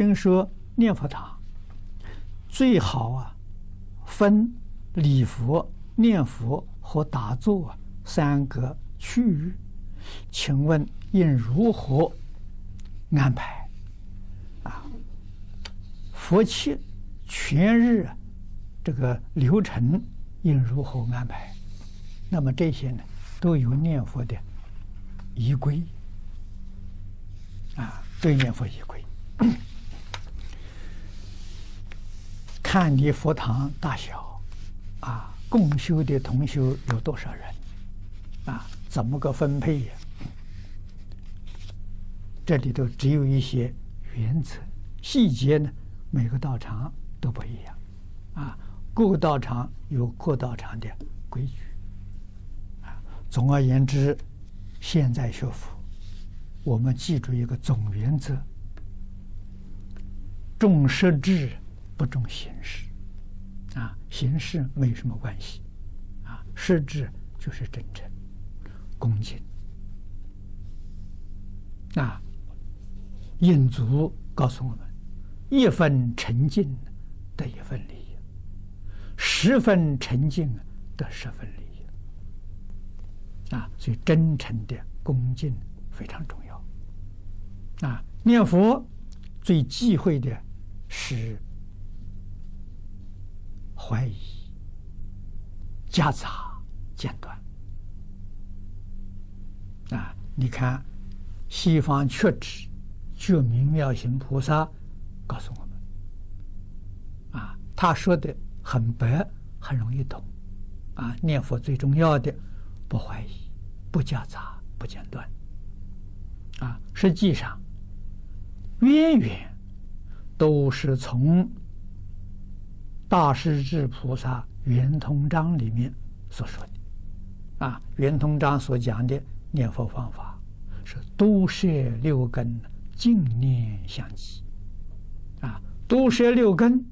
真说念佛堂最好啊，分礼佛、念佛和打坐三个区域，请问应如何安排？啊，佛七全日这个流程应如何安排？那么这些呢，都有念佛的仪规啊，对念佛仪规。看你佛堂大小，啊，共修的同修有多少人，啊，怎么个分配呀？这里头只有一些原则，细节呢，每个道场都不一样，啊，各个道场有各道场的规矩，啊，总而言之，现在学佛，我们记住一个总原则：重实质。不重形式，啊，形式没什么关系，啊，实质就是真诚、恭敬，啊，印祖告诉我们：一分诚敬得一分利益，十分诚敬得十分利益，啊，所以真诚的恭敬非常重要，啊，念佛最忌讳的是。怀疑、夹杂、间断啊！你看，西方觉智觉明妙行菩萨告诉我们啊，他说的很白，很容易懂啊。念佛最重要的，不怀疑、不夹杂、不间断啊。实际上，渊源都是从。大势至菩萨圆通章里面所说的，啊，圆通章所讲的念佛方法是度摄六根，净念相继，啊，度摄六根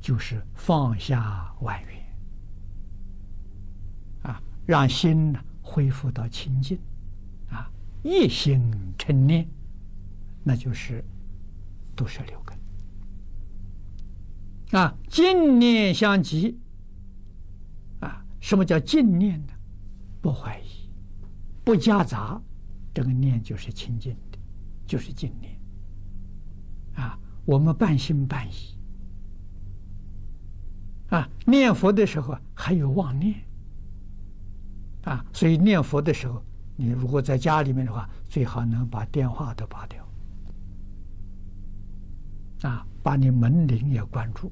就是放下万缘，啊，让心呢恢复到清净，啊，一心称念，那就是度摄六根。啊，净念相继。啊，什么叫净念呢？不怀疑，不夹杂，这个念就是清净的，就是净念。啊，我们半信半疑。啊，念佛的时候还有妄念。啊，所以念佛的时候，你如果在家里面的话，最好能把电话都拔掉。啊，把你门铃也关住。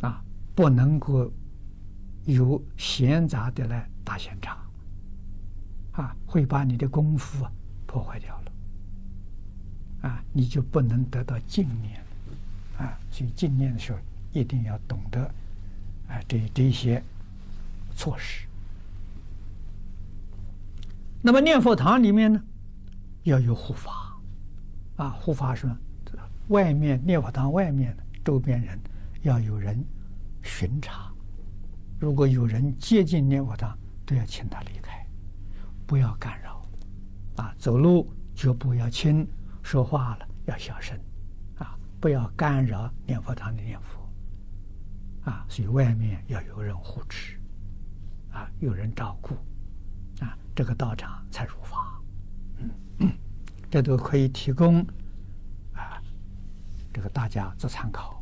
啊，不能够有闲杂的来打闲岔，啊，会把你的功夫啊破坏掉了，啊，你就不能得到净念，啊，所以净念的时候一定要懂得啊这这些措施。那么念佛堂里面呢，要有护法，啊，护法说，外面念佛堂外面周边人。要有人巡查，如果有人接近念佛堂，都要请他离开，不要干扰。啊，走路脚步要轻，说话了要小声，啊，不要干扰念佛堂的念佛。啊，所以外面要有人护持，啊，有人照顾，啊，这个道场才如法。这都可以提供啊，这个大家做参考。